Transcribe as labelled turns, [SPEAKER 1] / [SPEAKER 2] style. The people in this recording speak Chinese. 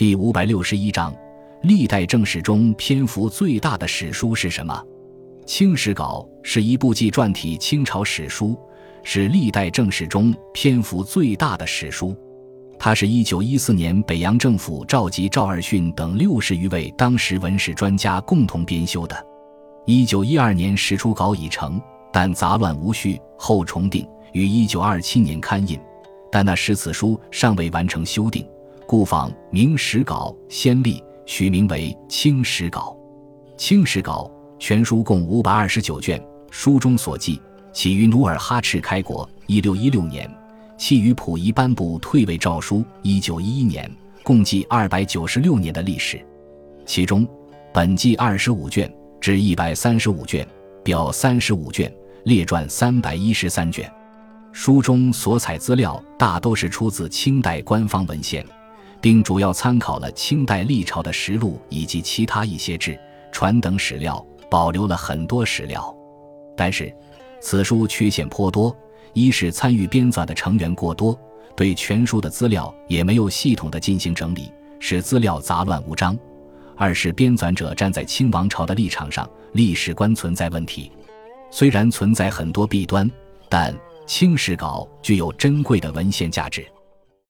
[SPEAKER 1] 第五百六十一章，历代正史中篇幅最大的史书是什么？《清史稿》是一部纪传体清朝史书，是历代正史中篇幅最大的史书。它是一九一四年北洋政府召集赵二训等六十余位当时文史专家共同编修的。一九一二年史初稿已成，但杂乱无序，后重定，于一九二七年刊印。但那时此书尚未完成修订，故仿《明史稿》先例，取名为《清史稿》。《清史稿》全书共五百二十九卷，书中所记起于努尔哈赤开国一六一六年。其余溥仪颁布退位诏书，一九一一年，共计二百九十六年的历史。其中，本纪二十五卷，至一百三十五卷，表三十五卷，列传三百一十三卷。书中所采资料大都是出自清代官方文献，并主要参考了清代历朝的实录以及其他一些志传等史料，保留了很多史料。但是，此书缺陷颇多。一是参与编纂的成员过多，对全书的资料也没有系统的进行整理，使资料杂乱无章；二是编纂者站在清王朝的立场上，历史观存在问题。虽然存在很多弊端，但《清史稿》具有珍贵的文献价值。